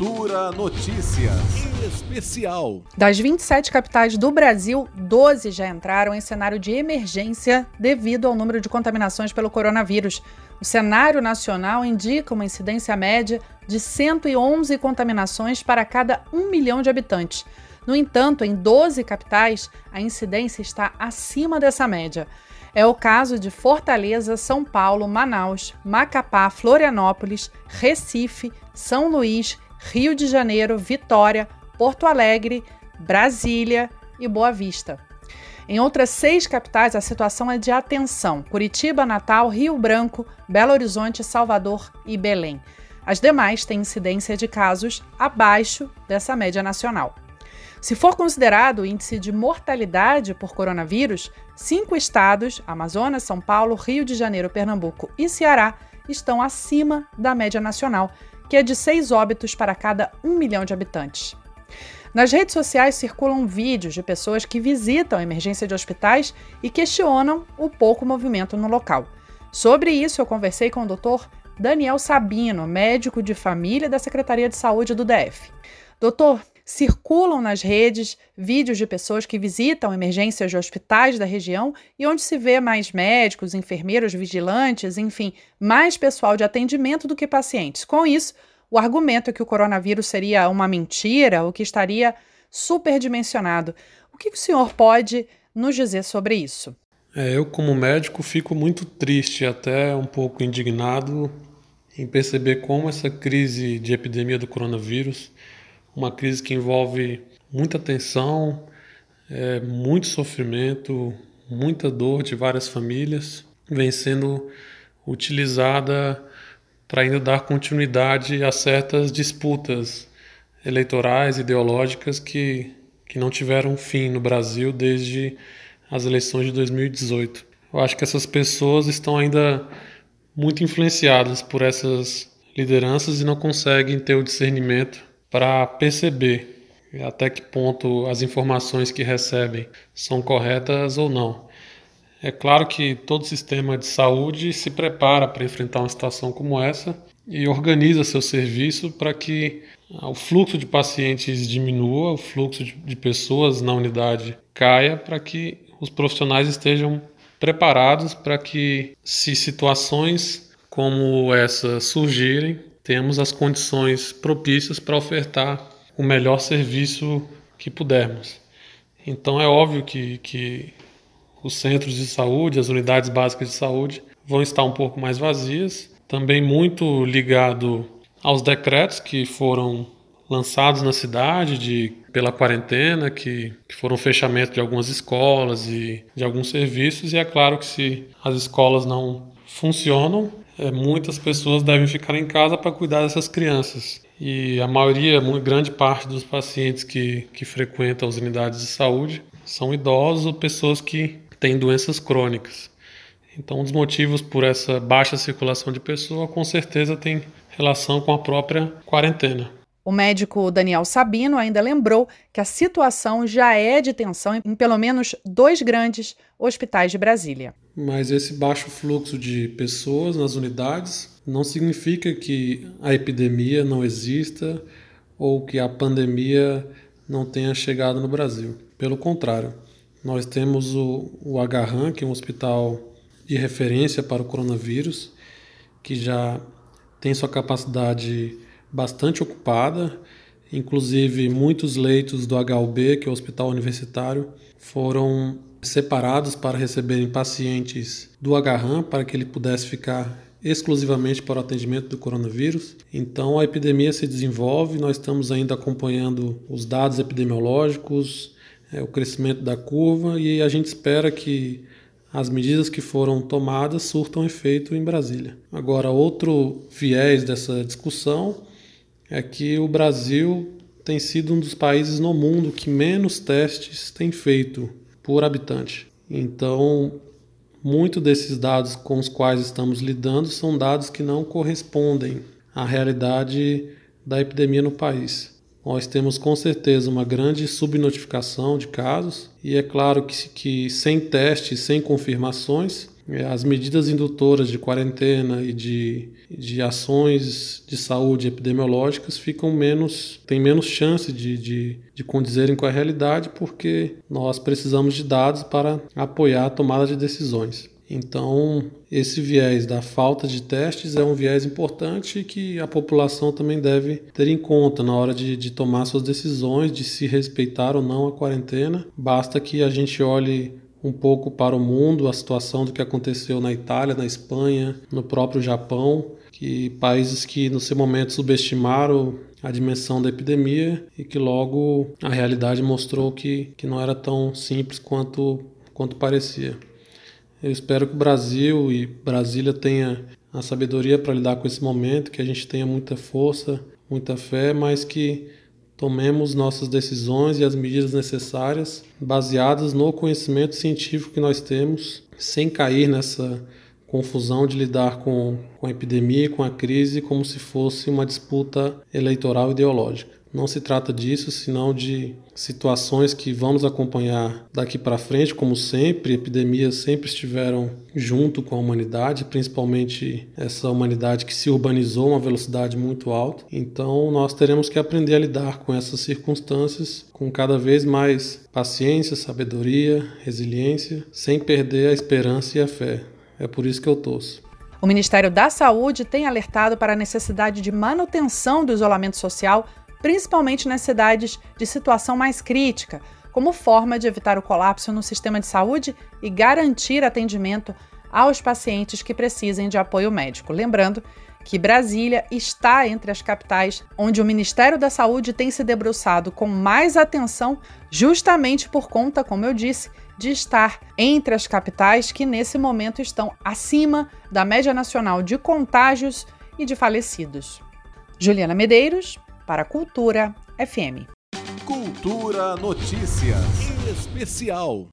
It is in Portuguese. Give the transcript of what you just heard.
Cultura Notícias Especial. Das 27 capitais do Brasil, 12 já entraram em cenário de emergência devido ao número de contaminações pelo coronavírus. O cenário nacional indica uma incidência média de 111 contaminações para cada 1 milhão de habitantes. No entanto, em 12 capitais, a incidência está acima dessa média. É o caso de Fortaleza, São Paulo, Manaus, Macapá, Florianópolis, Recife, São Luís, Rio de Janeiro, Vitória, Porto Alegre, Brasília e Boa Vista. Em outras seis capitais, a situação é de atenção: Curitiba, Natal, Rio Branco, Belo Horizonte, Salvador e Belém. As demais têm incidência de casos abaixo dessa média nacional. Se for considerado o índice de mortalidade por coronavírus, cinco estados Amazonas, São Paulo, Rio de Janeiro, Pernambuco e Ceará estão acima da média nacional, que é de seis óbitos para cada um milhão de habitantes. Nas redes sociais circulam vídeos de pessoas que visitam a emergência de hospitais e questionam o pouco movimento no local. Sobre isso, eu conversei com o Dr. Daniel Sabino, médico de família da Secretaria de Saúde do DF. Doutor, circulam nas redes vídeos de pessoas que visitam emergências de hospitais da região e onde se vê mais médicos, enfermeiros, vigilantes, enfim, mais pessoal de atendimento do que pacientes. Com isso, o argumento é que o coronavírus seria uma mentira ou que estaria superdimensionado. O que o senhor pode nos dizer sobre isso? É, eu, como médico, fico muito triste, até um pouco indignado em perceber como essa crise de epidemia do coronavírus uma crise que envolve muita tensão, é, muito sofrimento, muita dor de várias famílias, vem sendo utilizada para ainda dar continuidade a certas disputas eleitorais, ideológicas que, que não tiveram fim no Brasil desde as eleições de 2018. Eu acho que essas pessoas estão ainda muito influenciadas por essas lideranças e não conseguem ter o discernimento para perceber até que ponto as informações que recebem são corretas ou não. É claro que todo sistema de saúde se prepara para enfrentar uma situação como essa e organiza seu serviço para que o fluxo de pacientes diminua, o fluxo de pessoas na unidade caia, para que os profissionais estejam preparados para que, se situações como essa surgirem, temos as condições propícias para ofertar o melhor serviço que pudermos. Então é óbvio que, que os centros de saúde, as unidades básicas de saúde vão estar um pouco mais vazias, também muito ligado aos decretos que foram lançados na cidade de, pela quarentena, que, que foram fechamento de algumas escolas e de alguns serviços, e é claro que se as escolas não funcionam, é, muitas pessoas devem ficar em casa para cuidar dessas crianças. E a maioria, uma grande parte dos pacientes que, que frequentam as unidades de saúde são idosos ou pessoas que têm doenças crônicas. Então, um dos motivos por essa baixa circulação de pessoa, com certeza, tem relação com a própria quarentena. O médico Daniel Sabino ainda lembrou que a situação já é de tensão em pelo menos dois grandes hospitais de Brasília. Mas esse baixo fluxo de pessoas nas unidades não significa que a epidemia não exista ou que a pandemia não tenha chegado no Brasil. Pelo contrário, nós temos o, o Agarran, que é um hospital de referência para o coronavírus, que já tem sua capacidade bastante ocupada. Inclusive, muitos leitos do HUB, que é o Hospital Universitário, foram separados para receberem pacientes do Agarram para que ele pudesse ficar exclusivamente para o atendimento do coronavírus. Então a epidemia se desenvolve, nós estamos ainda acompanhando os dados epidemiológicos, é, o crescimento da curva e a gente espera que as medidas que foram tomadas surtam efeito em Brasília. Agora, outro viés dessa discussão é que o Brasil tem sido um dos países no mundo que menos testes tem feito por habitante. Então, muito desses dados com os quais estamos lidando são dados que não correspondem à realidade da epidemia no país. Nós temos com certeza uma grande subnotificação de casos, e é claro que, que sem testes, sem confirmações, as medidas indutoras de quarentena e de, de ações de saúde epidemiológicas ficam menos, têm menos chance de, de, de condizerem com a realidade, porque nós precisamos de dados para apoiar a tomada de decisões. Então, esse viés da falta de testes é um viés importante que a população também deve ter em conta na hora de, de tomar suas decisões, de se respeitar ou não a quarentena. Basta que a gente olhe um pouco para o mundo, a situação do que aconteceu na Itália, na Espanha, no próprio Japão, que países que no seu momento subestimaram a dimensão da epidemia e que logo a realidade mostrou que, que não era tão simples quanto, quanto parecia. Eu espero que o Brasil e Brasília tenha a sabedoria para lidar com esse momento, que a gente tenha muita força, muita fé, mas que tomemos nossas decisões e as medidas necessárias baseadas no conhecimento científico que nós temos, sem cair nessa confusão de lidar com, com a epidemia e com a crise como se fosse uma disputa eleitoral ideológica. Não se trata disso, senão de situações que vamos acompanhar daqui para frente, como sempre. Epidemias sempre estiveram junto com a humanidade, principalmente essa humanidade que se urbanizou a uma velocidade muito alta. Então, nós teremos que aprender a lidar com essas circunstâncias com cada vez mais paciência, sabedoria, resiliência, sem perder a esperança e a fé. É por isso que eu torço. O Ministério da Saúde tem alertado para a necessidade de manutenção do isolamento social principalmente nas cidades de situação mais crítica, como forma de evitar o colapso no sistema de saúde e garantir atendimento aos pacientes que precisem de apoio médico. Lembrando que Brasília está entre as capitais onde o Ministério da Saúde tem se debruçado com mais atenção, justamente por conta, como eu disse, de estar entre as capitais que nesse momento estão acima da média nacional de contágios e de falecidos. Juliana Medeiros, para Cultura FM. Cultura Notícias Especial.